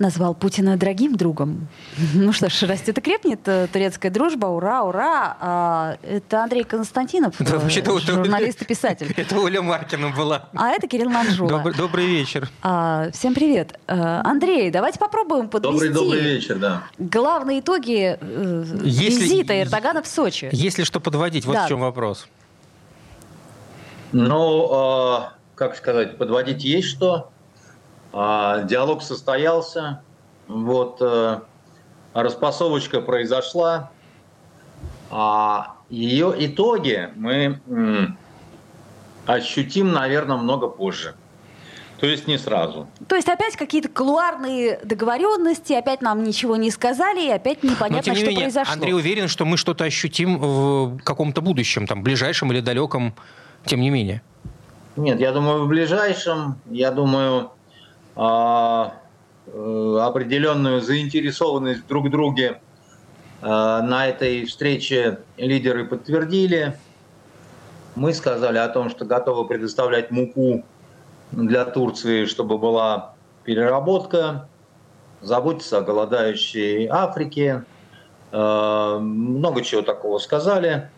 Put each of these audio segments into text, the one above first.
назвал Путина дорогим другом. Ну что ж, растет и крепнет э, турецкая дружба. Ура, ура! А, это Андрей Константинов, Да, э, журналист и писатель. Это Оля Маркина была. А это Кирилл Манжула. Добрый, добрый вечер. А, всем привет. Э, Андрей, давайте попробуем подвести Добрый, добрый вечер, да. главные итоги Если- визита Эрдогана в Сочи. Если что подводить, вот Да. в чем вопрос. Ну, э, как сказать, подводить есть что. А, диалог состоялся. Вот э, распасовочка произошла. А ее итоги мы ощутим, наверное, много позже. То есть не сразу. То есть опять какие-то кулуарные договоренности, опять нам ничего не сказали, и опять Но непонятно, тем не что менее, произошло. Андрей уверен, что мы что-то ощутим в каком-то будущем, там, ближайшем или далеком, тем не менее. Нет, я думаю, в ближайшем, я думаю, определенную заинтересованность друг в друге а, на этой встрече лидеры подтвердили. Мы сказали о том, что готовы предоставлять муку для Турции, чтобы была переработка, заботиться о голодающей Африке. Э, Много чего такого сказали.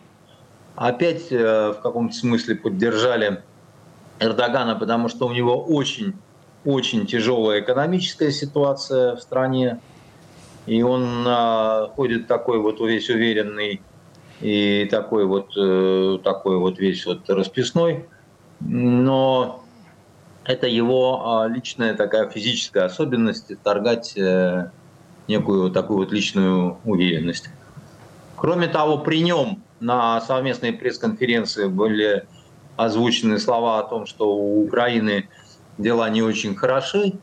Опять э, в каком-то смысле поддержали Эрдогана, потому что у него очень, очень тяжелая экономическая ситуация в стране. И он а, ходит такой вот весь уверенный и такой вот, э, такой вот весь вот расписной. Но это его а, личная такая физическая особенность торгать э, некую такую вот личную уверенность. Кроме того, при нем на совместной пресс-конференции были озвучены слова о том, что у Украины дела не очень хороши.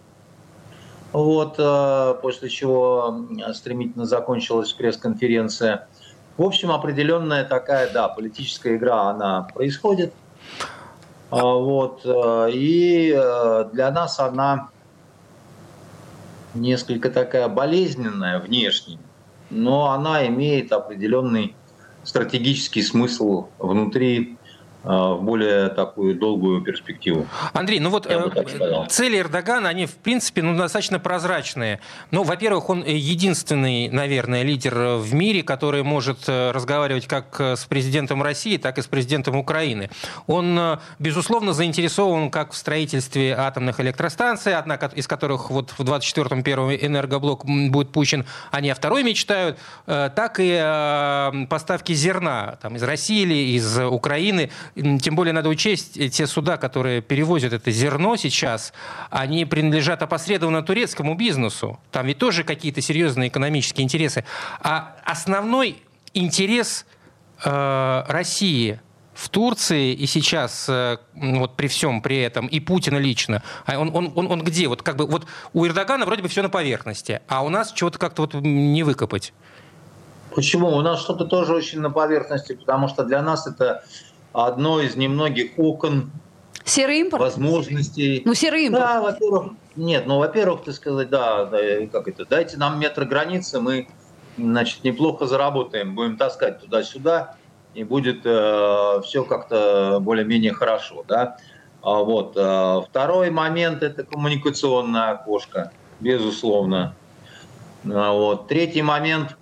Вот, э, после чего стремительно закончилась пресс-конференция. В общем, определенная такая, да, политическая игра, она происходит. А, Вот, э, и э, для нас она несколько такая болезненная внешне, но она имеет определенный стратегический смысл внутри э, в более такую долгую перспективу. Андрей, ну вот э, цели Эрдогана, они в принципе ну, достаточно прозрачные. Ну, во-первых, он э, единственный, наверное, лидер э, в мире, который может э, разговаривать как э, с президентом России, так и с президентом Украины. Он, э, безусловно, заинтересован как в строительстве атомных электростанций, одна ко- из которых вот в 24-м первый энергоблок будет пущен, они о второй мечтают, э, так и э, поставки зерна там, из России или из Украины. Тем более надо учесть, э, те суда, которые перевозят это зерно сейчас, они принадлежат опосредованно турецкому бизнесу. Там ведь тоже какие-то серьезные экономические интересы. А основной интерес э, России в Турции и сейчас э, вот при всем при этом и Путина лично, а он, он, он, он где? Вот как бы вот у Эрдогана вроде бы все на поверхности, а у нас чего-то как-то вот не выкопать. Почему? У нас что-то тоже очень на поверхности, потому что для нас это одно из немногих окон Серый импорт? возможностей. Ну, серый импорт. Да, во-первых, нет, ну, во-первых, ты сказать, да, да, как это, дайте нам метр границы, мы, значит, неплохо заработаем, будем таскать туда-сюда, и будет все как-то более-менее хорошо, да. А вот. э, второй момент – это коммуникационное окошко, безусловно. А вот. Третий момент,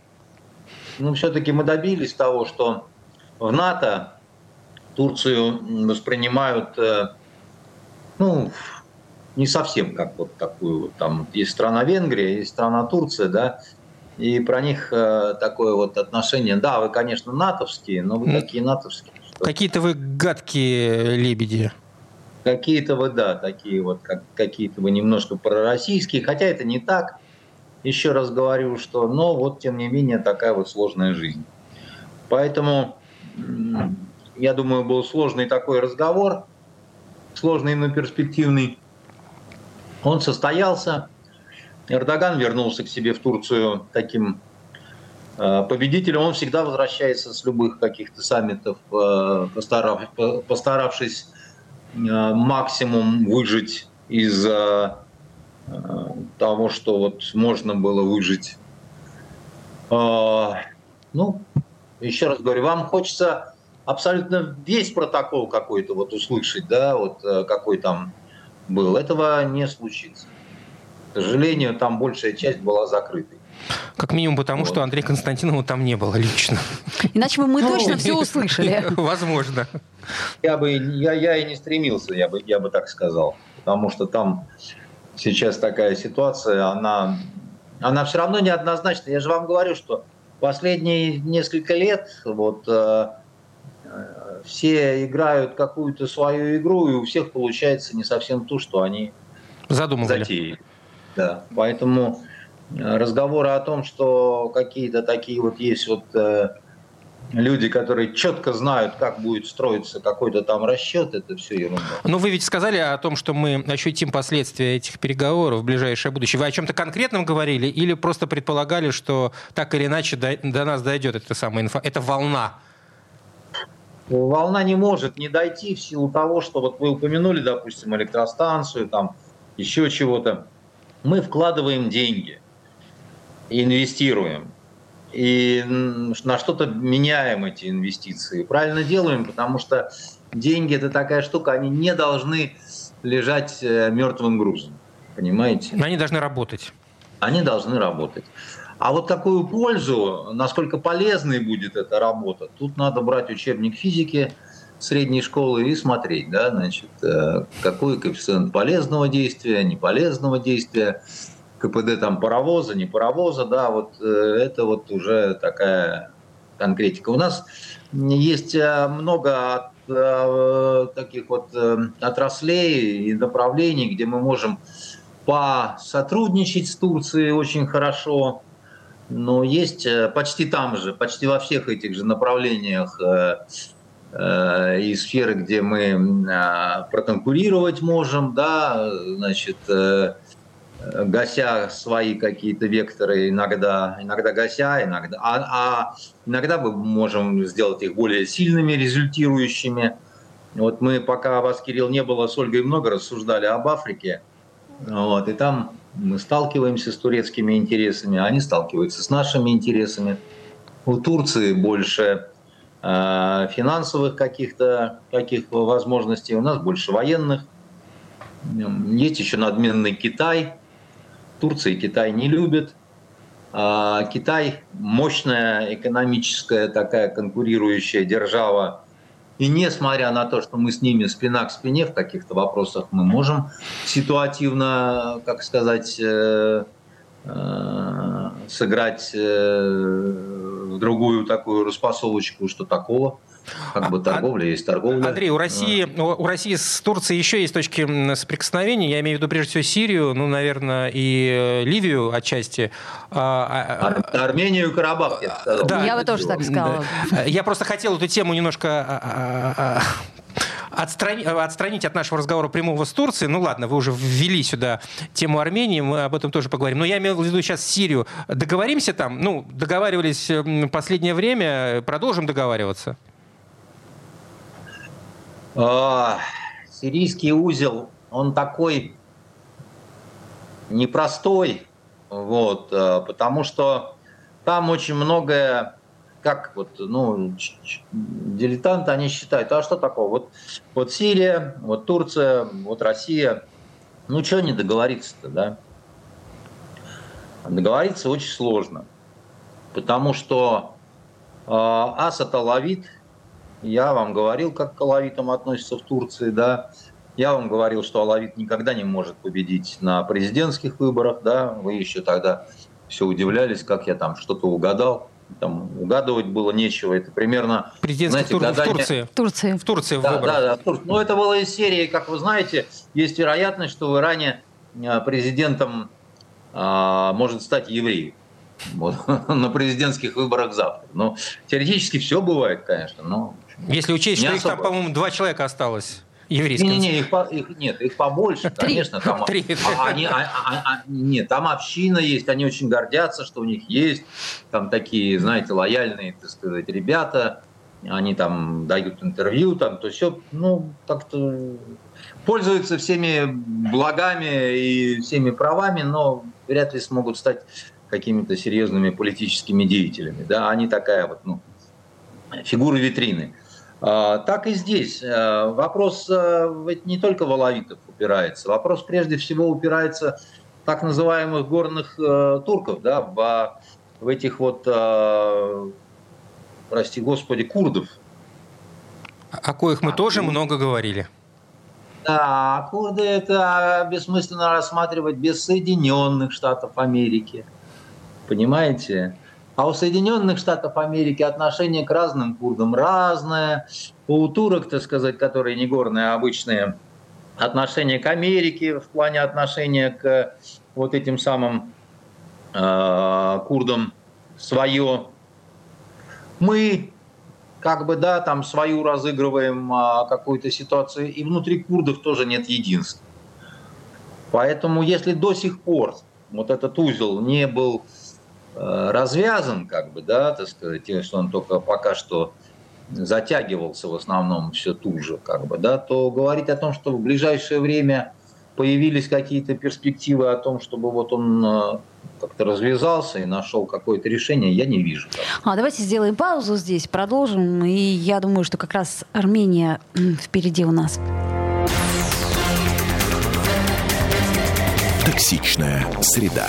ну, все-таки мы добились того, что в НАТО Турцию воспринимают, э, ну, не совсем как вот такую вот там есть страна Венгрия, есть страна Турция, да, и про них э, такое вот отношение. Да, вы, конечно, натовские, но вы Ну, такие натовские. что Какие-то вы гадкие лебеди. Какие-то вы, да, такие вот, как, какие-то вы немножко пророссийские, хотя это не так. Еще раз говорю, что, но вот, тем не менее, такая вот сложная жизнь. Поэтому, я думаю, был сложный такой разговор, сложный, но перспективный. Он состоялся. Эрдоган вернулся к себе в Турцию таким Э, победителем он всегда возвращается с любых каких-то саммитов, э, постаравшись э, максимум выжить из того, что вот можно было выжить. Ну, еще раз говорю, вам хочется абсолютно весь протокол какой-то вот услышать, да, вот какой там был. Этого не случится. К сожалению, там большая часть была закрытой. Как минимум потому, вот. что Андрея Константинова там не было лично. Иначе бы мы ну, точно все услышали. Возможно. Я бы я, я и не стремился, я бы, я бы так сказал. Потому что там сейчас такая ситуация, она, она все равно неоднозначна. Я же вам говорю, что последние несколько лет вот, э, э, все играют какую-то свою игру, и у всех получается не совсем то, что они Задумывали. затеяли. Да, поэтому разговоры о том, что какие-то такие вот есть вот э, люди, которые четко знают, как будет строиться какой-то там расчет, это все ерунда. Но вы ведь сказали о том, что мы ощутим последствия этих переговоров в ближайшее будущее. Вы о чем-то конкретном говорили или просто предполагали, что так или иначе до, до нас дойдет эта самая инфа, эта волна? Волна не может не дойти в силу того, что вот вы упомянули, допустим, электростанцию, там еще чего-то. Мы вкладываем деньги – инвестируем и на что-то меняем эти инвестиции. Правильно делаем, потому что деньги это такая штука, они не должны лежать э, мертвым грузом. Понимаете? Они должны работать. Они должны работать. А вот какую пользу, насколько полезной будет эта работа, тут надо брать учебник физики средней школы и смотреть, да, значит, э, какой коэффициент полезного действия, неполезного действия, КПД там паровоза, не паровоза, да, вот э, это вот уже такая конкретика. У нас есть э, много таких вот отраслей и направлений, где мы можем посотрудничать с Турцией очень хорошо, но есть почти там же, почти во всех этих же направлениях и сферы, где мы проконкурировать можем, да, значит, гася свои какие-то векторы, иногда, иногда гася, иногда, а, а иногда мы можем сделать их более сильными, результирующими. Вот мы, пока вас, Кирилл, не было, с Ольгой много рассуждали об Африке, вот, и там мы сталкиваемся с турецкими интересами, они сталкиваются с нашими интересами. У Турции больше э, финансовых каких-то каких возможностей, у нас больше военных. Есть еще надменный Китай – Турция и Китай не любят. А Китай мощная экономическая такая конкурирующая держава. И несмотря на то, что мы с ними спина к спине в каких-то вопросах, мы можем ситуативно, как сказать, э, э, сыграть э, в другую такую распасовочку, что такого. Как бы а, торговля есть торговля. Андрей, у России, у России с Турцией еще есть точки соприкосновения. Я имею в виду прежде всего Сирию, ну, наверное, и э, Ливию отчасти. А, а, Ар- Армению и Карабах, я сказал. Да, я бы тоже так сказала. Я просто хотел эту тему немножко отстрани, отстранить от нашего разговора прямого с Турцией. Ну ладно, вы уже ввели сюда тему Армении, мы об этом тоже поговорим. Но я имел в виду сейчас Сирию. Договоримся там? Ну, договаривались в последнее время, продолжим договариваться? А, сирийский узел, он такой непростой, вот, а, потому что там очень многое, как вот, ну, дилетанты, они считают, а что такое? Вот, вот Сирия, вот Турция, вот Россия, ну, что не договориться-то, да? Договориться очень сложно, потому что э, Асад Алавит – я вам говорил, как к алавитам относятся в Турции, да. Я вам говорил, что алавит никогда не может победить на президентских выборах, да. Вы еще тогда все удивлялись, как я там что-то угадал. Там угадывать было нечего. Это примерно... Президентских тур... гадание... в Турции. В Турции. В Турции в да, выборах. Да, да. Но ну, это было из серии, как вы знаете, есть вероятность, что в Иране а, президентом а, может стать еврей вот, на президентских выборах завтра. Но теоретически все бывает, конечно, но если учесть, не что особо. их там, по-моему, два человека осталось. еврейском? Не, не, их, их, нет, их побольше, Три. конечно. Там, Три. А, они, а, а, а, нет, там община есть, они очень гордятся, что у них есть там такие, знаете, лояльные, так сказать, ребята. Они там дают интервью, там то все, ну, как-то пользуются всеми благами и всеми правами, но вряд ли смогут стать какими-то серьезными политическими деятелями. Да, они такая вот, ну, фигура витрины. А, так и здесь. А, вопрос а, ведь не только в алавитов упирается. Вопрос прежде всего упирается в так называемых горных турков, да, в, в этих вот, прости господи, курдов. О коих мы а, тоже курд... много говорили. Да, курды это бессмысленно рассматривать без Соединенных Штатов Америки. Понимаете? А у Соединенных Штатов Америки отношение к разным курдам разное. У турок, так сказать, которые не горные, а обычные, отношение к Америке в плане отношения к вот этим самым э, курдам свое. Мы как бы, да, там свою разыгрываем а, какую-то ситуацию, и внутри курдов тоже нет единства. Поэтому если до сих пор вот этот узел не был развязан, как бы, да, так сказать, что он только пока что затягивался в основном все туже, как бы, да, то говорить о том, что в ближайшее время появились какие-то перспективы о том, чтобы вот он э, как-то развязался и нашел какое-то решение, я не вижу. А давайте сделаем паузу здесь, продолжим. И я думаю, что как раз Армения впереди у нас. Токсичная среда.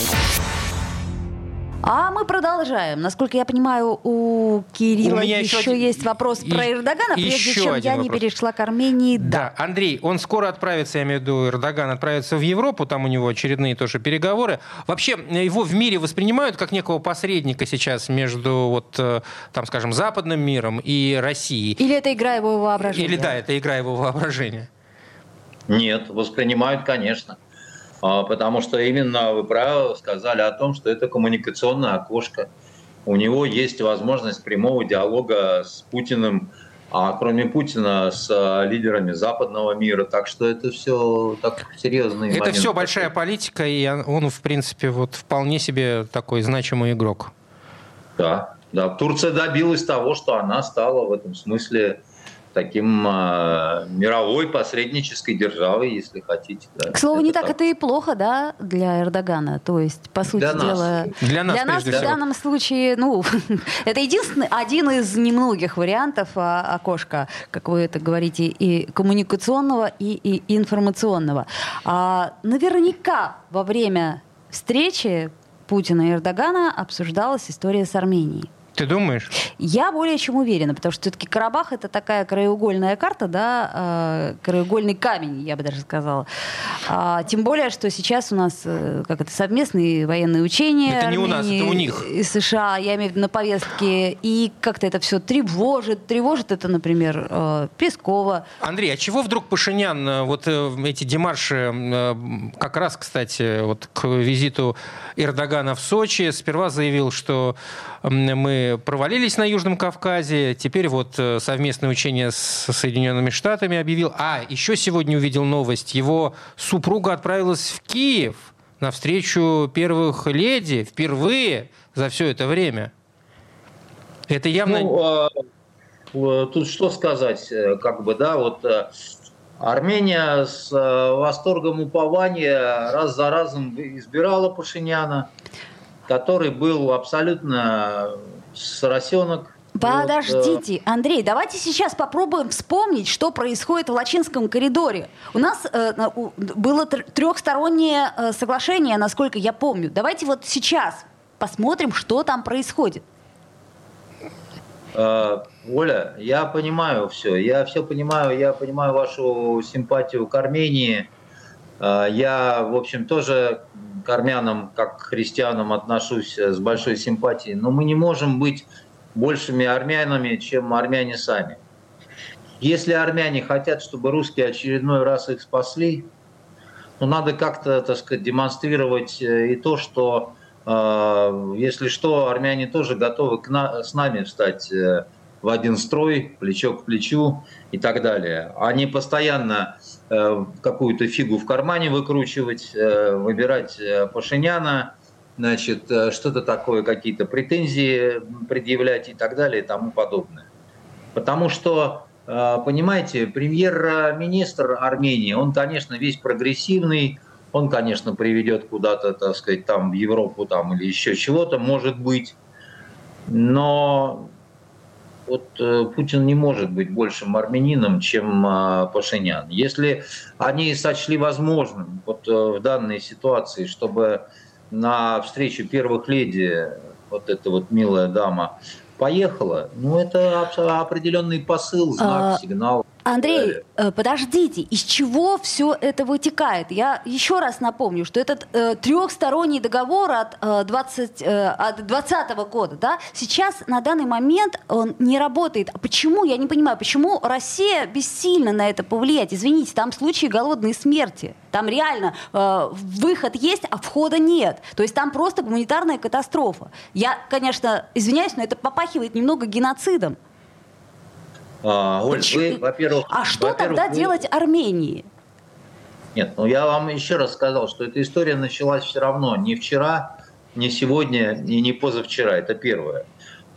А мы продолжаем. Насколько я понимаю, у Кирилла у еще, еще есть вопрос и, про Эрдогана, прежде чем я вопрос. не перешла к Армении. Да. да, Андрей, он скоро отправится, я имею в виду, Эрдоган отправится в Европу, там у него очередные тоже переговоры. Вообще, его в мире воспринимают как некого посредника сейчас между, вот, э, там, скажем, западным миром и Россией. Или это игра его воображения? Или да, это игра его воображения. Нет, воспринимают, конечно. А, потому что именно вы правильно сказали о том, что это коммуникационное окошко. У него есть возможность прямого диалога с Путиным, а кроме Путина с а, лидерами западного мира. Так что это все так серьезный Это момент. все большая политика, и он, в принципе, вот вполне себе такой значимый игрок. Да, да. Турция добилась того, что она стала в этом смысле таким э, мировой посреднической державой, если хотите. Да. К слову, это не так, так это и плохо, да, для Эрдогана. То есть, по сути для дела, нас. для нас, для нас в данном случае, ну, это единственный один из немногих вариантов а, окошка, как вы это говорите, и коммуникационного, и, и информационного. А, наверняка во время встречи Путина и Эрдогана обсуждалась история с Арменией. Ты думаешь? Я более чем уверена, потому что все-таки Карабах это такая краеугольная карта, да, э, краеугольный камень, я бы даже сказала. А, тем более, что сейчас у нас э, как это совместные военные учения. Это Армении не у нас, это у них. И США, я имею в виду на повестке, и как-то это все тревожит. Тревожит это, например, э, Пескова. Андрей, а чего вдруг Пашинян, вот эти демарши, как раз, кстати, вот к визиту Эрдогана в Сочи, сперва заявил, что мы провалились на Южном Кавказе, теперь вот э, совместное учение с Соединенными Штатами объявил. А, еще сегодня увидел новость, его супруга отправилась в Киев на встречу первых леди впервые за все это время. Это явно... Ну, а, тут что сказать, э, как бы, да, вот э, Армения с восторгом упования раз за разом избирала Пашиняна, который был абсолютно соросенок. Подождите, вот, Андрей, давайте сейчас попробуем вспомнить, что происходит в Лачинском коридоре. У нас э, было трехстороннее э, соглашение, насколько я помню. Давайте вот сейчас посмотрим, что там происходит. Э, Оля, я понимаю все, я все понимаю, я понимаю вашу симпатию к Армении. Э, я, в общем, тоже к армянам, как к христианам отношусь с большой симпатией, но мы не можем быть большими армянами, чем армяне сами. Если армяне хотят, чтобы русские очередной раз их спасли, то надо как-то, так сказать, демонстрировать э, и то, что, э, если что, армяне тоже готовы к на, с нами встать э, в один строй, плечо к плечу и так далее. Они постоянно э, какую-то фигу в кармане выкручивать, э, выбирать э, Пашиняна, значит, э, что-то такое, какие-то претензии предъявлять и так далее и тому подобное. Потому что, э, понимаете, премьер-министр Армении, он, конечно, весь прогрессивный, он, конечно, приведет куда-то, так сказать, там в Европу там, или еще чего-то, может быть, но вот э, Путин не может быть большим армянином, чем э, Пашинян. Если они сочли возможным вот э, в данной ситуации, чтобы на встречу первых леди вот эта вот милая дама поехала, ну это определенный посыл, знак, а, сигнал. Андрей, э, подождите, из чего все это вытекает? Я еще раз напомню, что этот э, трехсторонний договор от, э, 20, э, от 2020 года, да, сейчас на данный момент он не работает. А почему? Я не понимаю, почему Россия бессильна на это повлиять? Извините, там случаи голодной смерти. Там реально э, выход есть, а входа нет. То есть там просто гуманитарная катастрофа. Я, конечно, извиняюсь, но это попахивает немного геноцидом. А, Оль, вы, во-первых... А что во тогда вы... делать Армении? Нет, ну я вам еще раз сказал, что эта история началась все равно не вчера, не сегодня и не позавчера. Это первое.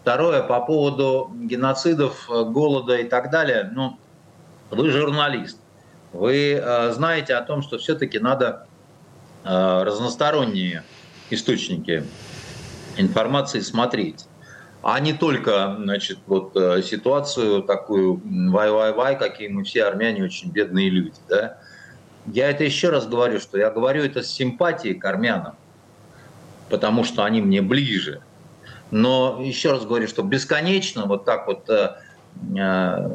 Второе, по поводу геноцидов, голода и так далее. Ну, вы журналист. Вы э, знаете о том, что все-таки надо э, разносторонние источники информации смотреть а не только значит, вот, э, ситуацию такую вай-вай-вай, какие мы все армяне очень бедные люди. Да? Я это еще раз говорю, что я говорю это с симпатией к армянам, потому что они мне ближе. Но еще раз говорю, что бесконечно вот так вот, э, э,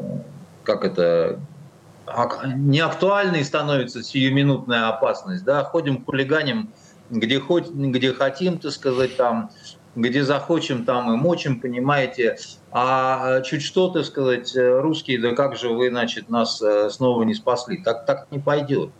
как это, неактуальной становится сиюминутная опасность. Да? Ходим, хулиганим где, хоть, где хотим, так сказать, там, где захочем, там и мочим, понимаете. А чуть что, так сказать, русские, да как же вы, значит, нас э, снова не спасли. Так, так не пойдет.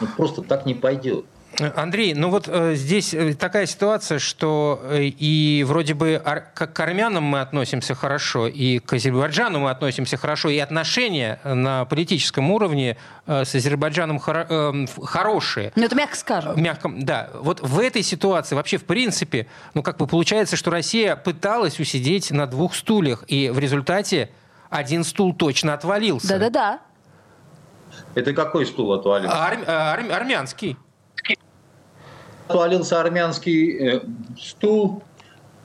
Ну, просто так не пойдет. Андрей, ну вот э, здесь э, такая ситуация, что э, и вроде бы ар, как к армянам мы относимся хорошо, и к Азербайджану мы относимся хорошо, и отношения на политическом уровне э, с Азербайджаном хоро, э, хорошие. Ну это мягко скажем. Мягко, да. Вот в этой ситуации вообще в принципе, ну как бы получается, что Россия пыталась усидеть на двух стульях, и в результате один стул точно отвалился. Да-да-да. Это какой стул отвалился? Ар, ар, армянский отвалился армянский э, стул,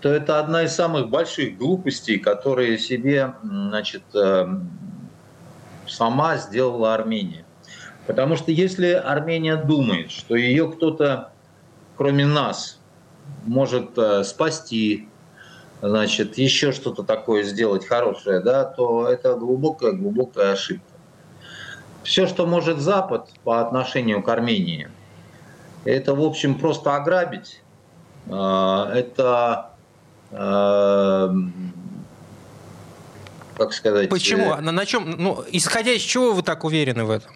то это одна из самых больших глупостей, которые себе значит, э, сама сделала Армения. Потому что если Армения думает, что ее кто-то, кроме нас, может э, спасти, значит, еще что-то такое сделать хорошее, да, то это глубокая-глубокая ошибка. Все, что может Запад по отношению к Армении – это, в общем, просто ограбить. А, это, а, как сказать... Почему? Э, на, на чем? Ну, исходя из чего вы так уверены в этом?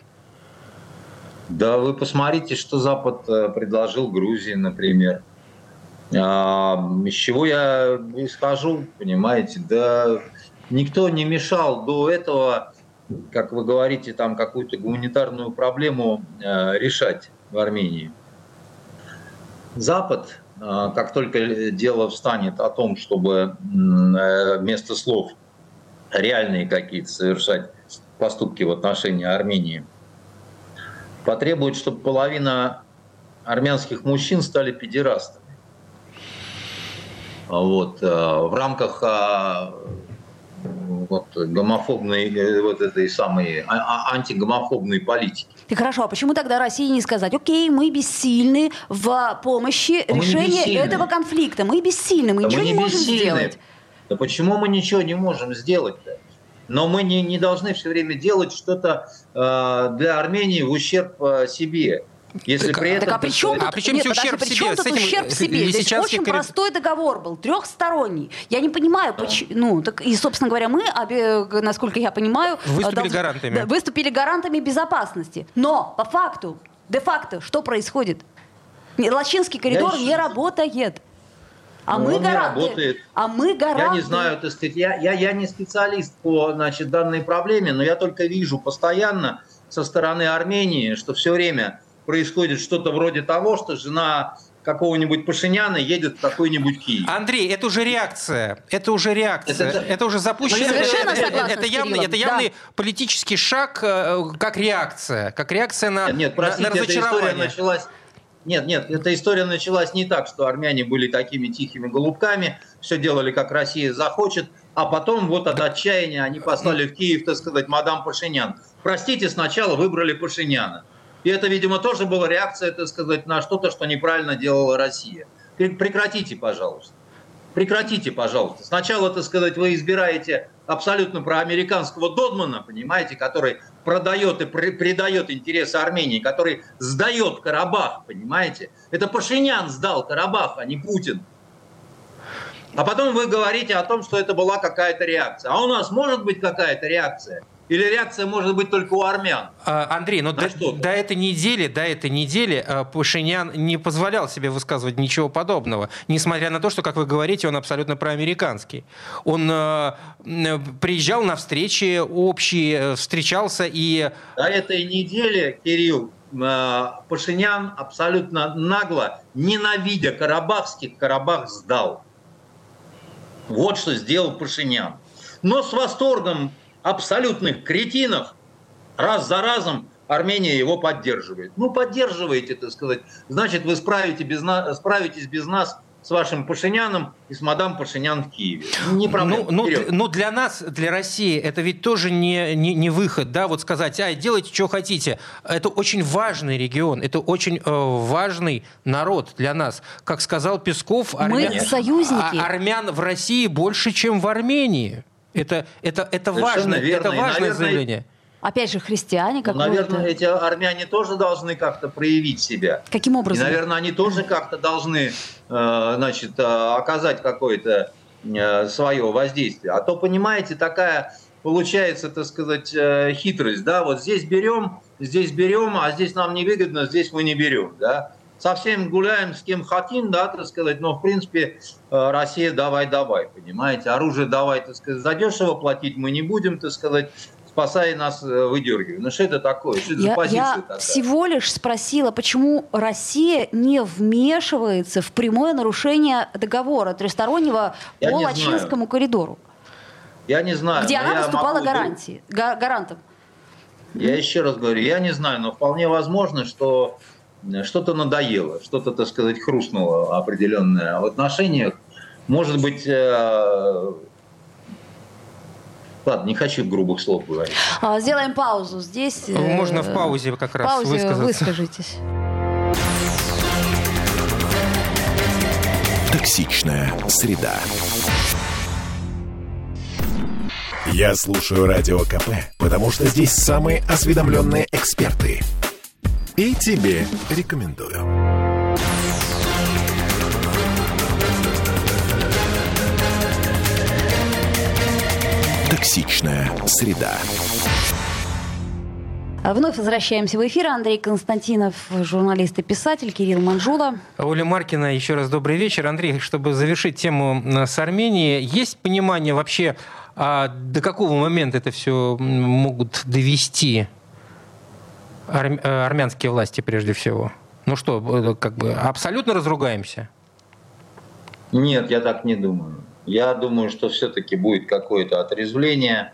Да, вы посмотрите, что Запад э, предложил Грузии, например. А, из чего я исхожу, понимаете? Да никто не мешал до этого, как вы говорите, там какую-то гуманитарную проблему э, решать в Армении. Запад, а, как только дело встанет о том, чтобы э, вместо слов реальные какие-то совершать поступки в отношении Армении, потребует, чтобы половина армянских мужчин стали педерастами. Вот, э, в рамках а, вот, гомофобной, э, вот этой самой а, а, антигомофобной политики. И хорошо, а почему тогда России не сказать, окей, мы бессильны в помощи мы решения этого конфликта, мы бессильны, мы да ничего мы не, не можем сделать. Да почему мы ничего не можем сделать-то? Но мы не, не должны все время делать что-то э, для Армении в ущерб э, себе. Если так, при этом... Так а при чем, а при чем нет, ущерб подожди, себе? При чем тут этим ущерб себе? Здесь очень корид... простой договор был, трехсторонний. Я не понимаю, почему... Ну, так, и, собственно говоря, мы, насколько я понимаю... Выступили должны, гарантами. Да, выступили гарантами безопасности. Но, по факту, де-факто, что происходит? Лачинский коридор я не работает. А ну, мы гаранты. А мы гаранты. Я не знаю, так сказать, я, я, я не специалист по значит, данной проблеме, но я только вижу постоянно со стороны Армении, что все время происходит что-то вроде того, что жена какого-нибудь Пашиняна едет в какой-нибудь Киев. Андрей, это уже реакция. Это уже реакция. Это, это, это уже запущено. Совершенно это, это, это, явный, это явный да. политический шаг, э, как реакция. Как реакция на, нет, нет, простите, на, на разочарование. Эта история началась нет, нет, эта история началась не так, что армяне были такими тихими голубками, все делали, как Россия захочет, а потом вот от отчаяния они послали в Киев, так сказать, мадам Пашинян. Простите, сначала выбрали Пашиняна. И это, видимо, тоже была реакция, так сказать, на что-то, что неправильно делала Россия. Прекратите, пожалуйста. Прекратите, пожалуйста. Сначала, так сказать, вы избираете абсолютно проамериканского Додмана, понимаете, который продает и предает интересы Армении, который сдает Карабах, понимаете? Это Пашинян сдал Карабах, а не Путин. А потом вы говорите о том, что это была какая-то реакция. А у нас может быть какая-то реакция – или реакция может быть только у армян? А, Андрей, но до, до этой недели, до этой недели а, Пашинян не позволял себе высказывать ничего подобного, несмотря на то, что, как вы говорите, он абсолютно проамериканский. Он э, приезжал на встречи общие, э, встречался и... До этой недели, Кирилл, э, Пашинян абсолютно нагло, ненавидя карабахских, Карабах сдал. Вот что сделал Пашинян. Но с восторгом абсолютных кретинов раз за разом Армения его поддерживает. Ну, поддерживаете, так сказать. Значит, вы справите без нас, справитесь без нас с вашим Пашиняном и с мадам Пашинян в Киеве. Не проблема. Ну, ну, ну, для нас, для России, это ведь тоже не, не, не выход, да, вот сказать, ай, делайте, что хотите. Это очень важный регион, это очень э, важный народ для нас. Как сказал Песков, армя... Мы союзники. А, армян в России больше, чем в Армении. Это, это, это, важно, верно. это важное наверное, заявление. Опять же, христиане как ну, Наверное, эти армяне тоже должны как-то проявить себя. Каким образом? И, наверное, они тоже как-то должны э, значит, э, оказать какое-то э, свое воздействие. А то, понимаете, такая получается, так сказать, хитрость. Да? Вот здесь берем, здесь берем, а здесь нам невыгодно, здесь мы не берем. Да? Совсем гуляем с кем хотим, да, так сказать, но в принципе э, Россия давай-давай, понимаете, оружие давай, так сказать, задешево платить мы не будем, так сказать, спасая нас, э, выдергивая. Ну что это такое? Что это я, за позиция я такая? всего лишь спросила, почему Россия не вмешивается в прямое нарушение договора трехстороннего я по Лачинскому коридору? Я не знаю. Где она выступала могу... гарантии, гарантом. Я еще раз говорю, я не знаю, но вполне возможно, что что-то надоело, что-то, так сказать, хрустнуло определенное в отношениях. Может быть, э... ладно, не хочу грубых слов говорить. А, сделаем паузу здесь. Ну, можно в паузе как раз паузе высказаться. выскажитесь. Токсичная среда. Я слушаю радио КП, потому что здесь самые осведомленные эксперты – и тебе рекомендую. Токсичная среда. А вновь возвращаемся в эфир. Андрей Константинов, журналист и писатель, Кирилл Манжула. Оля Маркина, еще раз добрый вечер. Андрей, чтобы завершить тему с Арменией, есть понимание вообще, а до какого момента это все могут довести арм, э, армянские власти прежде всего? Ну что, э, как бы абсолютно разругаемся? Нет, я так не думаю. Я думаю, что все-таки будет какое-то отрезвление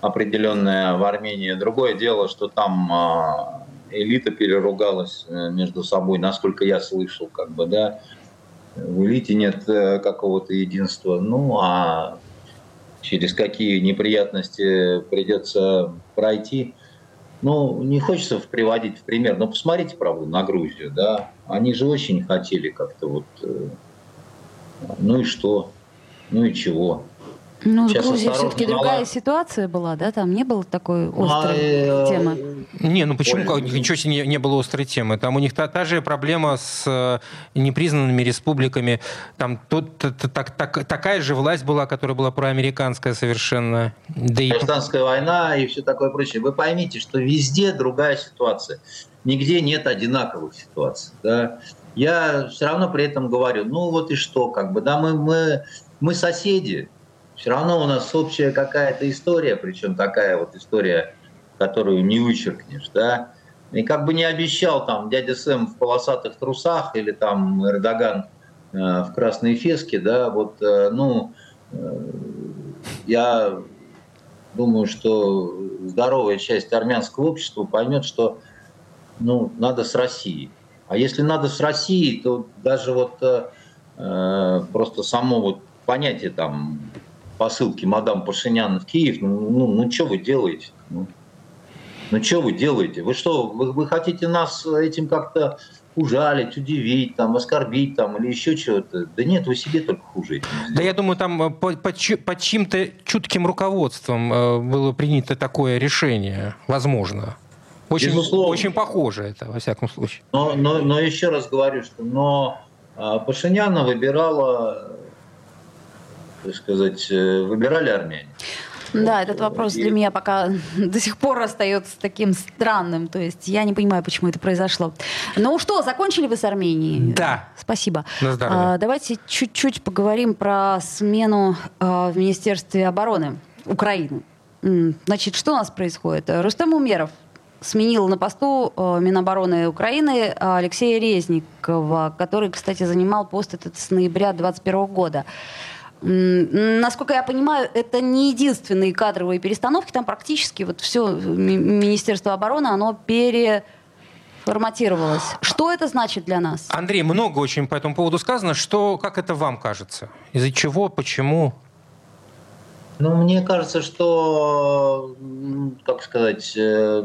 определенное в Армении. Другое дело, что там а, элита переругалась э, между собой, насколько я слышал, как бы, да. В элите нет какого-то единства. Ну, а через какие неприятности придется пройти – ну, не хочется приводить в пример, но посмотрите, правда, на Грузию, да. Они же очень хотели как-то вот, э, ну и что, ну и чего. Ну, Сейчас в Грузии все-таки другая ситуация была, да? Там не было такой острой а, темы. Не, ну почему? Ой, ничего себе не, не было острой темы. Там у них та, та же проблема с э, непризнанными республиками. Там тут так, так, такая же власть была, которая была проамериканская совершенно. Да и... Гражданская война и все такое прочее. Вы поймите, что везде другая ситуация. Нигде нет одинаковых ситуаций. Да? Я все равно при этом говорю, ну вот и что, как бы, да, мы, мы, мы соседи, все равно у нас общая какая-то история, причем такая вот история, которую не вычеркнешь, да. И как бы не обещал там дядя Сэм в полосатых трусах или там Эрдоган э, в красной феске, да, вот, э, ну, э, я думаю, что здоровая часть армянского общества поймет, что, ну, надо с Россией. А если надо с Россией, то даже вот э, просто само вот понятие там посылки мадам Пашинян в Киев, ну, ну, ну что вы делаете? Ну, ну что вы делаете? Вы что, вы, вы хотите нас этим как-то ужалить, удивить, там, оскорбить там, или еще чего-то. Да нет, вы себе только хуже. Да я думаю, там э, под, под, под чьим-то чутким руководством э, было принято такое решение, возможно. Очень, очень похоже это, во всяком случае. Но, но, но еще раз говорю, что но а, Пашиняна выбирала так сказать, э, выбирали армяне. Да, этот вопрос для меня пока до сих пор остается таким странным. То есть я не понимаю, почему это произошло. Ну что, закончили вы с Арменией? Да. Спасибо. На здоровье. А, давайте чуть-чуть поговорим про смену а, в Министерстве обороны Украины. Значит, что у нас происходит? Рустем Умеров сменил на посту а, Минобороны Украины Алексея Резникова, который, кстати, занимал пост этот с ноября 2021 года. Насколько я понимаю, это не единственные кадровые перестановки. Там практически вот все Министерство обороны, оно переформатировалось. Что это значит для нас? Андрей, много очень по этому поводу сказано. Что, как это вам кажется? Из-за чего, почему? Ну, мне кажется, что, как сказать, э,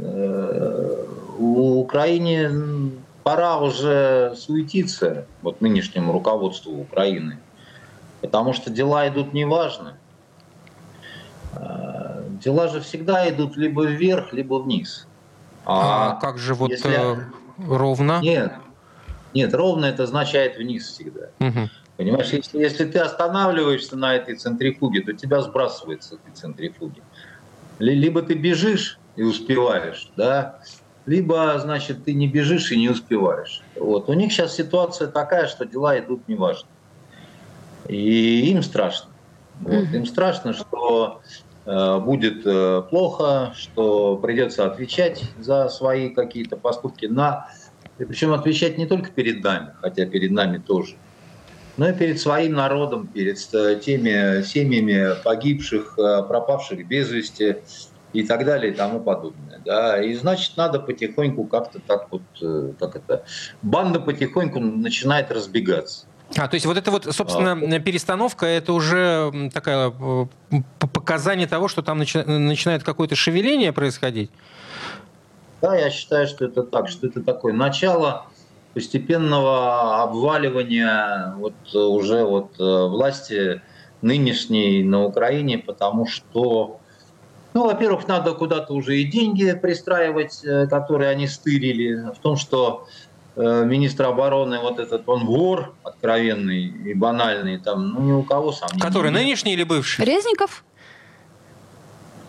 э, у Украине пора уже суетиться, вот нынешнему руководству Украины потому что дела идут неважно. А, дела же всегда идут либо вверх, либо вниз. А, а как же вот если... Э, ровно? Нет, нет, ровно это означает вниз всегда. Угу. Понимаешь, если, если ты останавливаешься на этой центрифуге, то тебя сбрасывает с этой центрифуги. Либо ты бежишь и успеваешь, да, либо, значит, ты не бежишь и не успеваешь. Вот. У них сейчас ситуация такая, что дела идут неважно. И им страшно. Вот. Им страшно, что э, будет э, плохо, что придется отвечать за свои какие-то поступки. На... Причем отвечать не только перед нами, хотя перед нами тоже, но и перед своим народом, перед э, теми семьями погибших, пропавших без вести и так далее и тому подобное. Да. И значит, надо потихоньку как-то так вот, как это, банда потихоньку начинает разбегаться. А, то есть вот это вот, собственно, а. перестановка, это уже такая э, показание того, что там начи- начинает какое-то шевеление происходить? Да, я считаю, что это так, что это такое начало постепенного обваливания вот уже вот э, власти нынешней на Украине, потому что, ну, во-первых, надо куда-то уже и деньги пристраивать, э, которые они стырили, в том, что Э, министр обороны вот этот, он вор откровенный и банальный, там, ну, ни у кого сам Который нет. нынешний или бывший? Резников?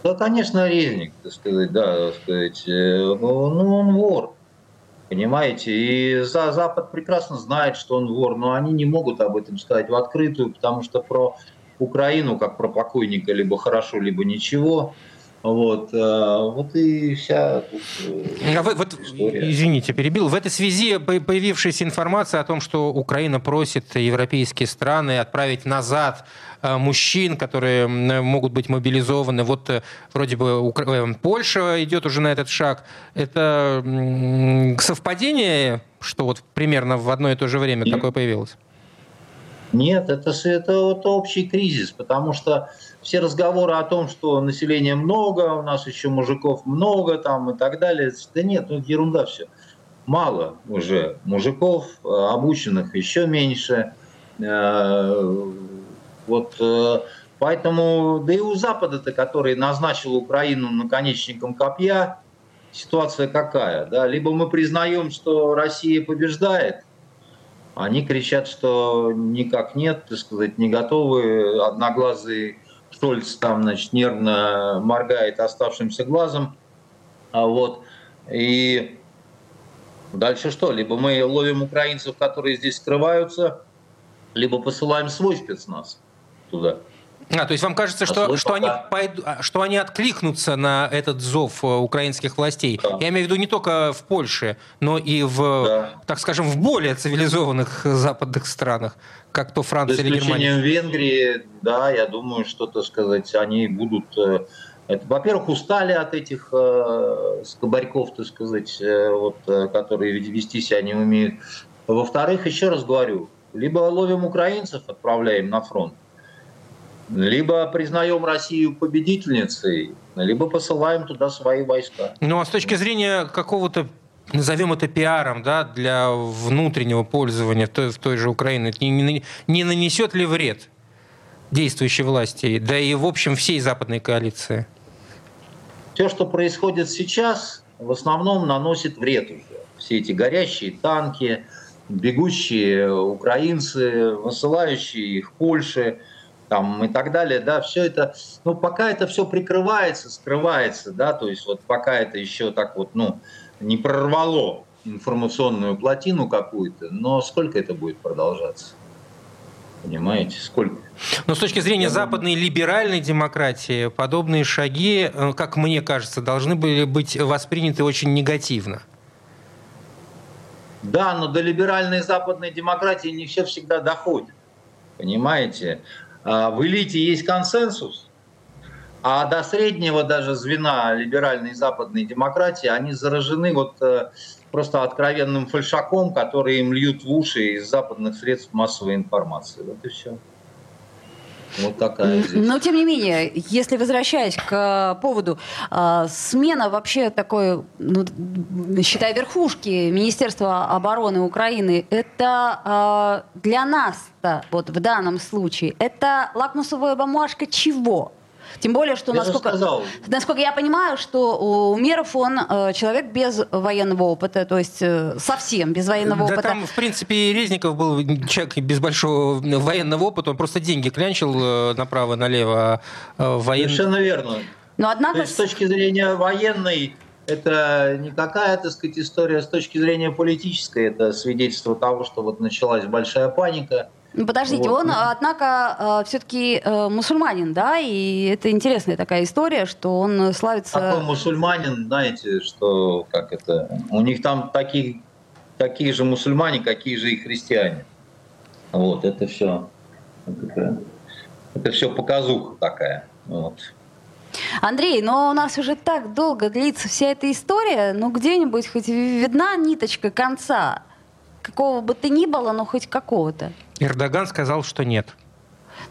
Да, конечно, Резник, так сказать, да, так сказать. Э, ну, ну, он вор, понимаете, и за Запад прекрасно знает, что он вор, но они не могут об этом сказать в открытую, потому что про Украину, как про покойника, либо хорошо, либо ничего – вот, э, вот и вся тут э, а вы, вот, история. Извините, перебил. В этой связи появившаяся информация о том, что Украина просит европейские страны отправить назад э, мужчин, которые могут быть мобилизованы. Вот вроде бы Польша идет уже на этот шаг. Это совпадение, что вот примерно в одно и то же время Нет. такое появилось? Нет, это, это вот общий кризис, потому что все разговоры о том, что населения много, у нас еще мужиков много там и так далее, да нет, ну ерунда все. Мало уже мужиков, э, обученных еще меньше. Э, Вот э, поэтому, да и у Запада-то, который назначил Украину наконечником копья, ситуация какая? Да? Либо мы признаем, что Россия побеждает, они кричат, что никак нет, так сказать, не готовы. Одноглазый Шольц там, значит, нервно моргает оставшимся глазом. А вот, и дальше что? Либо мы ловим украинцев, которые здесь скрываются, либо посылаем свой спецназ туда. А, то есть вам кажется, а что, что, они пойду, а, что они откликнутся на этот зов э, украинских властей? Да. Я имею в виду не только в Польше, но и в, да. так скажем, в более цивилизованных западных странах, как то Франция или Германия. Венгрии, да, я думаю, что-то сказать, они будут... Э, во-первых, устали от этих э, скобарьков, так сказать, э, вот, э, которые вести себя не умеют. Во-вторых, еще раз говорю, либо ловим украинцев, отправляем на фронт, либо признаем Россию победительницей, либо посылаем туда свои войска. Ну а с точки зрения какого-то назовем это пиаром, да, для внутреннего пользования в той, в той же Украине, не, не, не нанесет ли вред действующей власти, да и в общем всей западной коалиции? Все, что происходит сейчас, в основном наносит вред уже. Все эти горящие танки, бегущие украинцы, высылающие их Польше – там и так далее, да, все это, ну, пока это все прикрывается, скрывается, да, то есть вот пока это еще так вот, ну, не прорвало информационную плотину какую-то, но сколько это будет продолжаться? Понимаете, сколько? Но с точки зрения западной либеральной демократии, подобные шаги, э, как мне кажется, должны были быть восприняты очень негативно. Да, но до либеральной западной демократии не все всегда доходит. Понимаете? А, в элите есть консенсус, а до среднего даже звена либеральной западной демократии они заражены вот э, просто откровенным фальшаком, который им льют в уши из западных средств массовой информации. Вот и все. Вот такая здесь. Но, тем не менее, если возвращаясь к поводу э, смена вообще такой, ну, считай, верхушки Министерства обороны Украины, это э, для нас-то, вот в данном случае, это лакмусовая бумажка чего? Тем более, что, я насколько, насколько я понимаю, что у Умеров он э, человек без военного опыта, то есть э, совсем без военного да опыта. Там, в принципе, Резников был человек без большого военного опыта, он просто деньги клянчил э, направо-налево. А воен... Совершенно верно. Но однако... То есть, с точки зрения военной, это не какая, так сказать, история, с точки зрения политической, это свидетельство того, что вот началась большая паника, подождите, вот. он, однако, э, все-таки э, мусульманин, да, и это интересная такая история, что он славится... Такой мусульманин, знаете, что, как это, у них там такие, такие же мусульмане, какие же и христиане. Вот, это все, это, это все показуха такая, вот. Андрей, но у нас уже так долго длится вся эта история, ну где-нибудь хоть видна ниточка конца, какого бы то ни было, но хоть какого-то. Эрдоган сказал, что нет.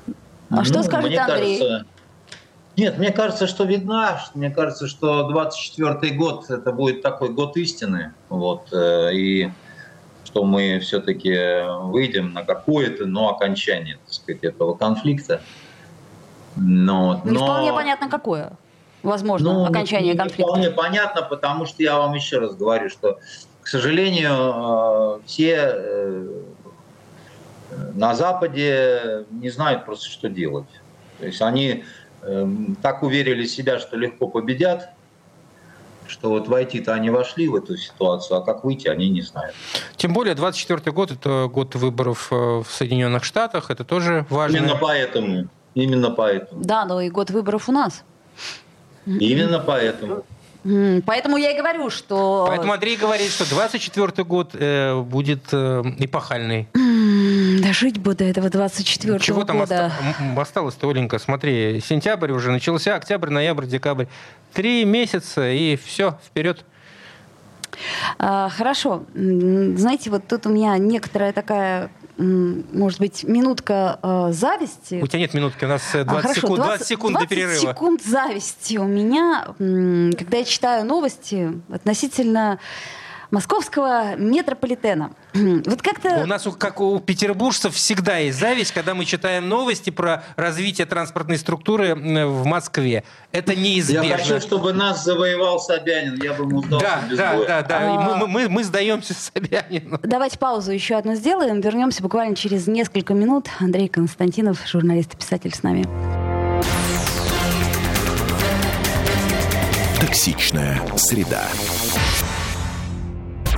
А ну, что скажет Андрей? Кажется, нет, мне кажется, что видна. Мне кажется, что 24 год это будет такой год истины. Вот, э, и что мы все-таки выйдем на какое-то, но окончание так сказать, этого конфликта. Но, но... Не вполне понятно, какое. Возможно, ну, окончание не, конфликта. Не вполне понятно, потому что я вам еще раз говорю, что, к сожалению, э, все э, на Западе не знают просто, что делать. То есть они э, так уверили себя, что легко победят, что вот войти-то они вошли в эту ситуацию, а как выйти, они не знают. Тем более 24 год – это год выборов э, в Соединенных Штатах, это тоже важно. Именно поэтому. Именно поэтому. Да, но и год выборов у нас. Именно поэтому. Поэтому я и говорю, что... Поэтому Андрей говорит, что 24 год э, будет э, эпохальный. Дожить бы до этого 24 Чего года. Чего там осталось-то, Оленька? Смотри, сентябрь уже начался, октябрь, ноябрь, декабрь. Три месяца, и все, вперед. А, хорошо. Знаете, вот тут у меня некоторая такая может быть, минутка э, зависти. У тебя нет минутки, у нас 20, а, хорошо, секунд, 20, 20 секунд 20 до перерыва. 20 секунд зависти у меня, когда я читаю новости относительно московского метрополитена. Вот как-то... У нас, как у петербуржцев, всегда есть зависть, когда мы читаем новости про развитие транспортной структуры в Москве. Это неизбежно. Я хочу, чтобы нас завоевал Собянин. Я бы ему сдался да, без да, боя. да, да, а... мы, мы, мы сдаемся Собянину. Давайте паузу еще одну сделаем. Вернемся буквально через несколько минут. Андрей Константинов, журналист и писатель с нами. Токсичная среда.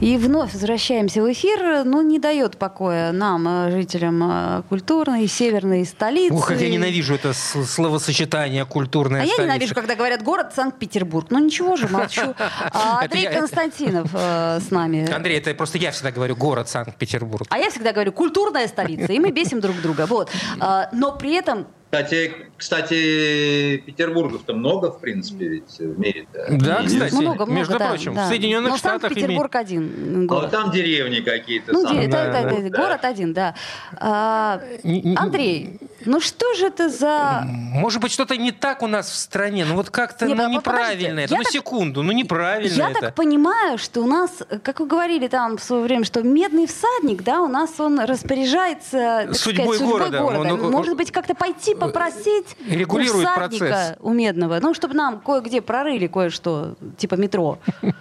И вновь возвращаемся в эфир. Ну, не дает покоя нам, э, жителям э, культурной северной столицы. Ух, как я ненавижу это словосочетание «культурная а столица». А я ненавижу, когда говорят «город Санкт-Петербург». Ну, ничего же, молчу. А Андрей Константинов э, с нами. Андрей, это просто я всегда говорю «город Санкт-Петербург». А я всегда говорю «культурная столица», и мы бесим друг друга. Вот. А, но при этом кстати, кстати, Петербургов-то много, в принципе, ведь в мире-то. Да, кстати, много, много, между да, прочим, да. в Соединенных Но Штатах Санкт-Петербург име... один город. город. А там деревни какие-то. Ну, самые, да, да, да, да, город один, да. А, Андрей, ну что же это за... Может быть, что-то не так у нас в стране, ну вот как-то Не, ну, неправильно это, я ну так- секунду, ну неправильно Я это. так понимаю, что у нас, как вы говорили там в свое время, что медный всадник, да, у нас он распоряжается так Судьбой сказать, города. Он- он- Может быть, как-то пойти попросить Регулирует у всадника, процесс. у медного, ну, чтобы нам кое-где прорыли кое-что, типа метро.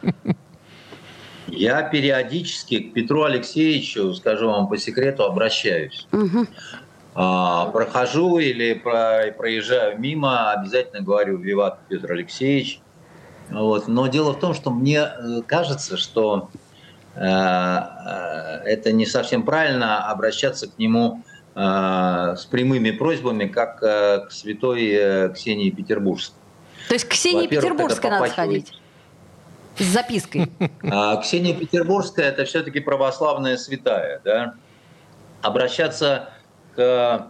Я периодически к Петру Алексеевичу, скажу вам по секрету, обращаюсь. Мгм. А, прохожу или про- проезжаю мимо, обязательно говорю «Виват Петр Алексеевич». Вот. Но дело в том, что мне э, кажется, что э, э, это не совсем правильно обращаться к нему с прямыми просьбами, как к святой Ксении Петербургской. То есть к Ксении Петербургской надо сходить. С запиской. А Ксения Петербургская – это все-таки православная святая. Да? Обращаться к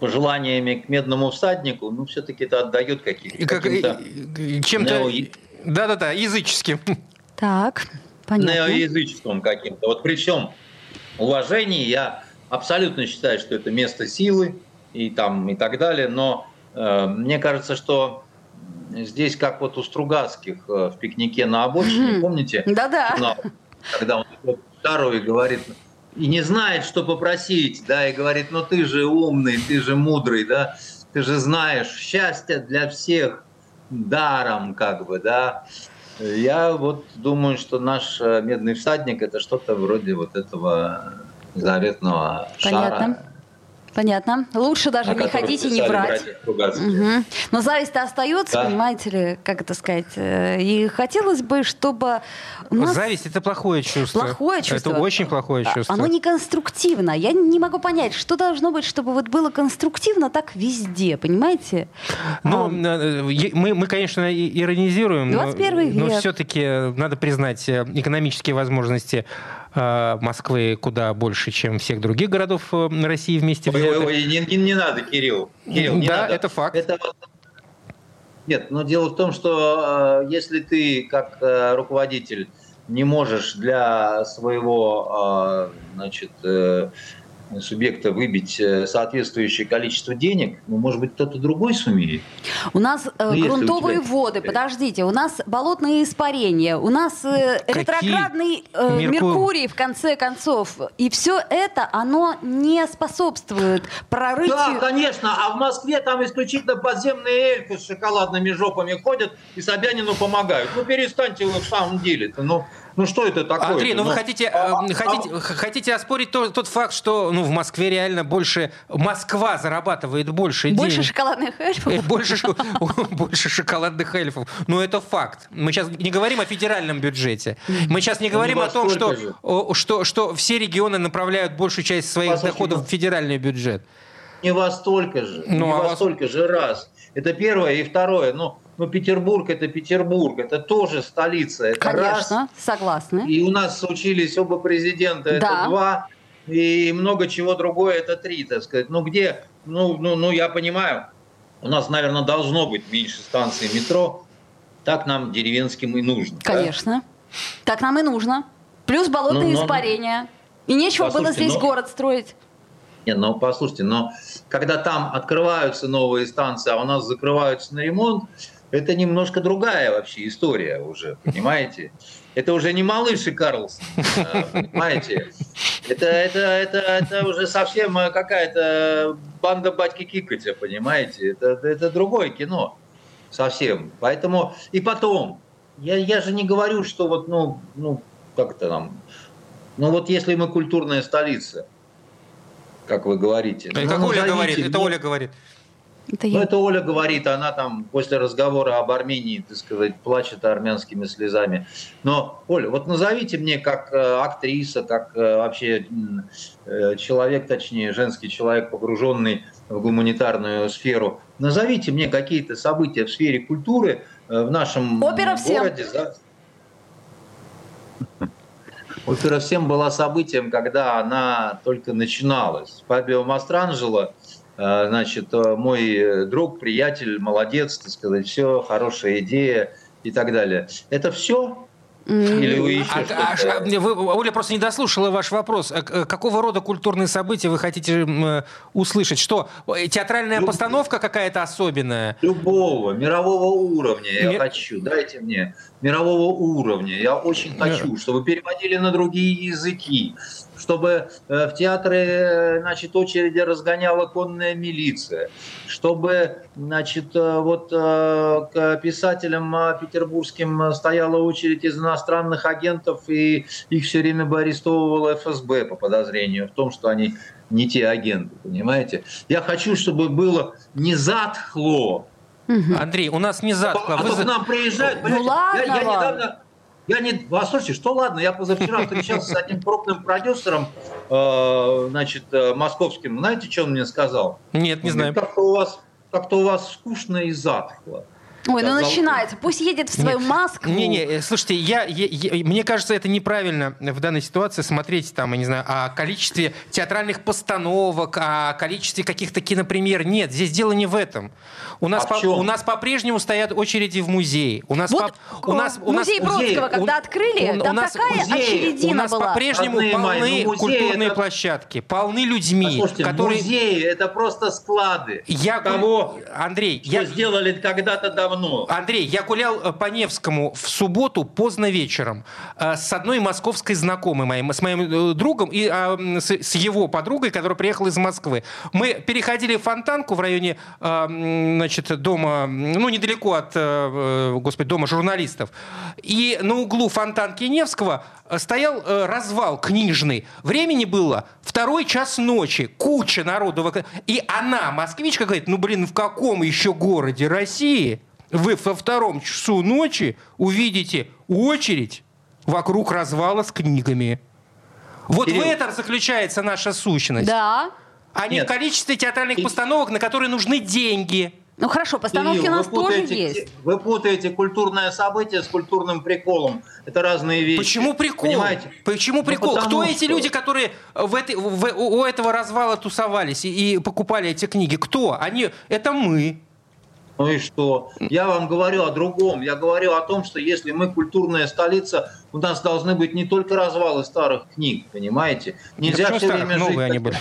пожеланиями к медному всаднику, ну, все-таки это отдает И как- каким-то и- и- чем-то... нео- Да-да-да, языческим. Так, понятно. неоязычеством каким-то. Вот при всем уважении я абсолютно считаю, что это место силы и, там, и так далее, но э, мне кажется, что здесь как вот у Стругацких э, в пикнике на обочине, помните? Да-да. когда он второй и говорит, и не знает, что попросить, да, и говорит, ну ты же умный, ты же мудрый, да, ты же знаешь, счастье для всех даром, как бы, да. Я вот думаю, что наш э, медный всадник это что-то вроде вот этого заветного Понятно. шара. Понятно. Лучше даже о не ходить и не врать. Стругацкие. Мгм. Но зависть-то остается, Да. понимаете ли, как это сказать. э, И хотелось бы, чтобы у нас Зависть – это плохое чувство. плохое чувство. Это очень плохое а- чувство. Оно не конструктивно. Я не могу понять, что должно быть, чтобы вот было конструктивно так везде, понимаете? Ну, А, мы, мы, конечно, иронизируем, но, 21 но век. все-таки надо признать э, экономические возможности Москвы куда больше, чем всех других городов э, России вместе Ой, ой, взятых. ой, не, не- не надо, Кирилл. Кирилл, не Да, надо. это факт. Это Нет, но дело в том, что э, если ты как э, руководитель не можешь для своего э, значит, э, субъекта выбить э, соответствующее количество денег, ну, может быть, кто-то другой сумеет. У нас э, Ну, грунтовые тебя- воды, подождите, у нас болотные испарения, у нас э, Какие? ретроградный э, Меркурий. Меркурий, в конце концов. И все это, оно не способствует прорытию... Да, конечно, а в Москве там исключительно подземные эльфы с шоколадными жопами ходят и Собянину помогают. Ну, перестаньте вы в самом деле-то. Ну, ну что это такое? Андрей, ну вы хотите, а, э, хотите, х- хотите оспорить то- тот факт, что ну, в Москве реально больше... Москва зарабатывает больше, Больше денег. шоколадных эльфов? Э, Больше, больше шоколадных эльфов. Ну, это факт. Мы сейчас не говорим о федеральном бюджете. Мы сейчас не Ну, говорим во о том, что, все регионы направляют большую часть своих доходов ну- в федеральный бюджет. Не во столько же. Ну, не а во- столько же раз. Это первое. И второе. Ну, ну, Петербург это Петербург. Это тоже столица. Это раз. Конечно, согласны. И у нас учились оба президента. Да. Это два. И много чего другое. Это три, так сказать. Ну, где? Ну, ну, ну я понимаю. у нас, наверное, должно быть меньше станций метро. Так нам деревенским и нужно. Конечно. Да? Так нам и нужно. Плюс болотные ну, но... испарения. И нечего было здесь но... город строить. Нет, ну послушайте, но когда там открываются новые станции, а у нас закрываются на ремонт, это немножко другая вообще история уже, понимаете? Это уже не малыш и Карлсон, э, понимаете? Это, это, это, это уже совсем какая-то банда батьки Кикотя, понимаете? Это, это другое кино совсем. Поэтому и потом, я, я же не говорю, что вот, ну, ну, как это там, ну вот если мы культурная столица, как вы говорите. Это ну, Оля говорит, это Оля говорит. Это, ну, это Оля говорит, она там после разговора об Армении, так сказать, плачет армянскими слезами. Но, Оля, вот назовите мне как э, актриса, как э, вообще э, человек, точнее, женский человек, погруженный в гуманитарную сферу, назовите мне какие-то события в сфере культуры в нашем Опера городе. Всем. Опера всем была событием, когда она только начиналась. Фабио Мастранджело, э, значит, э, мой друг, приятель, молодец, так сказать, все, хорошая идея и так далее. Это все или вы еще а, а, вы, Оля просто не дослушала ваш вопрос. А какого рода культурные события вы хотите услышать? Что, театральная Люб... постановка какая-то особенная? Любого, мирового уровня я Ми... хочу. Дайте мне мирового уровня. Я очень хочу, чтобы переводили на другие языки, чтобы э, в театры э, значит, очереди разгоняла конная милиция, чтобы значит, э, вот к писателям петербургским стояла очередь из иностранных агентов, и их все время бы арестовывала ФСБ по подозрению в том, что они не те агенты, понимаете? Я хочу, чтобы было не затхло, Андрей, у нас не затхло. А, Вы... а к нам приезжают. Ну ладно, я, я недавно, я не, послушайте, что ладно, я позавчера встречался с одним крупным продюсером, э, значит, э, московским. Знаете, что он мне сказал? Нет, не знаю. Как-то у вас, как-то у вас скучно и затхло. Ой, ну начинается. Пусть едет в свою Москву. Не-не, э, слушайте, я, я, я, мне кажется, это неправильно в данной ситуации смотреть там, я не знаю, о количестве театральных постановок, о количестве каких-то кинопремьер. Нет, здесь дело не в этом. У нас, а по, у нас по-прежнему стоят очереди в музее. У нас, вот по, у нас, у нас музей Бродского, когда открыли, у, там у нас, такая музей, очередина У нас была. по-прежнему Родные полны мои, ну, культурные это... площадки, полны людьми, Послушайте, которые... музеи — это просто склады я... того, Андрей, что я... сделали когда-то давно. Андрей, я гулял э, по Невскому в субботу поздно вечером э, с одной московской знакомой моей, с моим э, другом и а, с его подругой, которая приехала из Москвы. Мы переходили Фонтанку в районе значит, дома, ну, недалеко от, господи, дома журналистов. И на углу Фонтанки и Невского стоял развал книжный. Времени было второй час ночи. Куча народу. И она, москвичка, говорит, ну, блин, в каком еще городе России вы во втором часу ночи увидите очередь вокруг развала с книгами. Вот Кирилл. в этом заключается наша сущность. Да. А не в количестве театральных постановок, на которые нужны деньги. Ну хорошо, постановки Кирилл, у нас путаете, тоже есть. Вы путаете культурное событие с культурным приколом. Это разные вещи. Почему прикол? Понимаете? Почему ну, прикол? Ну, Кто что... эти люди, которые в этой, в, у этого развала тусовались и, и покупали эти книги? Кто? Они, это мы. Ну и что? Я вам говорю о другом. Я говорю о том, что если мы культурная столица, у нас должны быть не только развалы старых книг, понимаете? Нельзя все старых? время новые жить. Они были.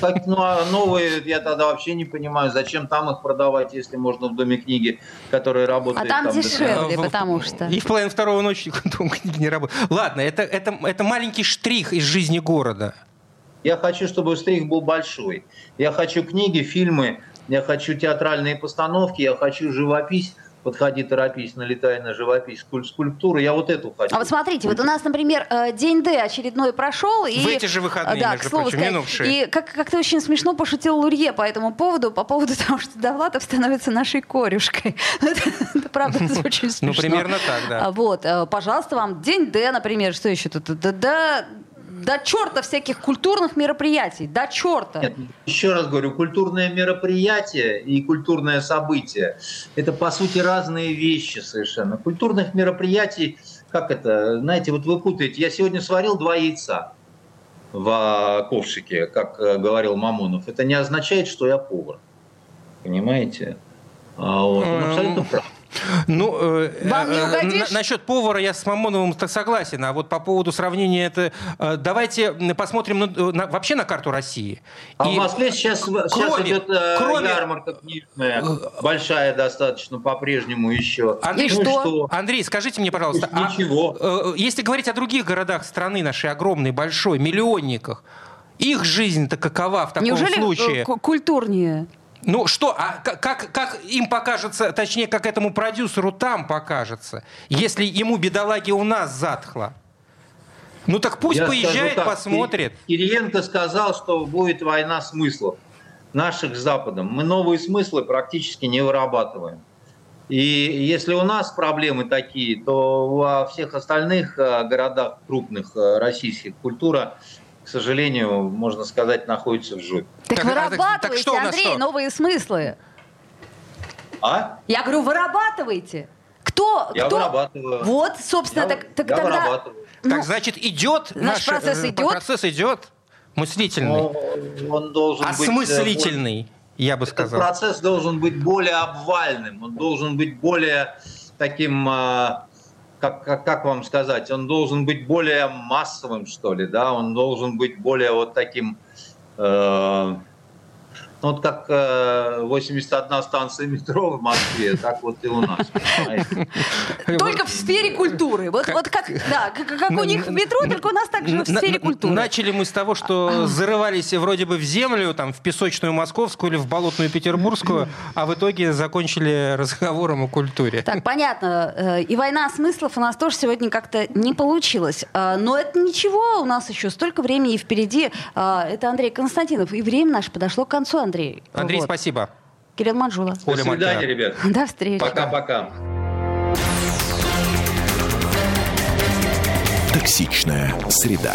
Так, ну а новые я тогда вообще не понимаю, зачем там их продавать, если можно в доме книги, которые работают. А там, там дешевле, до... потому что. И в половине второго ночи дом книги не работает. Ладно, это, это, это маленький штрих из жизни города. Я хочу, чтобы штрих был большой. Я хочу книги, фильмы, я хочу театральные постановки, я хочу живопись, подходи, торопись, налетай на живопись, скульптуры. Я вот эту хочу. А вот смотрите, вот у нас, например, э, день Д очередной прошел. И, в эти же выходные, да, между прочим, сказать, минувшие. И как- как-то очень смешно пошутил Лурье по этому поводу, по поводу того, что Довлатов становится нашей корюшкой. Это правда очень ну, смешно. Ну, примерно так, да. А вот, э, пожалуйста, вам день Д, например, что еще тут? Да, до черта всяких культурных мероприятий, до черта. Нет, еще раз говорю, культурное мероприятие и культурное событие – это, по сути, разные вещи совершенно. Культурных мероприятий, как это, знаете, вот вы путаете. Я сегодня сварил два яйца в ковшике, как э, говорил Мамонов. Это не означает, что я повар. Понимаете? А вот, он абсолютно прав. Ну, э, Вам не э, угодишь? на- насчет повара я с Мамоновым так согласен, а вот по поводу сравнения это... э, давайте посмотрим ну, на- вообще на карту России. А И- в Москве сейчас, сейчас кроме- идет э, кроме- ярмарка книжная, большая достаточно по-прежнему еще. Андрей, И что? Андрей, скажите мне, пожалуйста, а, Ничего. э, если говорить о других городах страны нашей огромной, большой, миллионниках, их жизнь-то какова в таком Неужели случае? э, ку- культурнее? Ну что, а как, как им покажется, точнее, как этому продюсеру там покажется, если ему бедолаги у нас затхло? Ну так пусть Я поезжает, так, посмотрит. Ки- Кириенко сказал, что будет война смыслов наших с Западом. Мы новые смыслы практически не вырабатываем. И если у нас проблемы такие, то во всех остальных э, городах крупных э, российских культура, сожалению, можно сказать, находится в жопе. Так, Так, а, так- так что у нас Андрей, что? новые смыслы. А? Я говорю, вырабатывайте. Кто? Я кто? вырабатываю. Вот, собственно, Я- так, так я тогда... вырабатываю. ну, так значит, идет наш процесс э, идет? Процесс идет мыслительный, Но он должен быть... э, осмыслительный, я бы Этот сказал. процесс должен быть более обвальным, он должен быть более таким, а, как, как, как вам сказать, он должен быть более массовым, что ли, да, он должен быть более вот таким, э, ну, вот как э, 81 станция метро в Москве, так вот и у нас? Только в сфере культуры. Вот, вот как, да, как, как у них в метро, только у нас также в сфере культуры. Начали мы с того, что зарывались вроде бы в землю, там, в песочную московскую или в болотную петербургскую, а в итоге закончили разговором о культуре. Так, понятно. Э, И война смыслов у нас тоже сегодня как-то не получилась. Э, Но это ничего, у нас еще столько времени впереди. Э, Это Андрей Константинов. И время наше подошло к концу, Андрей. Андрей, Вот. спасибо. Кирилл Манжула. До Оля свидания, ребят. До встречи. Пока-пока. Токсичная среда.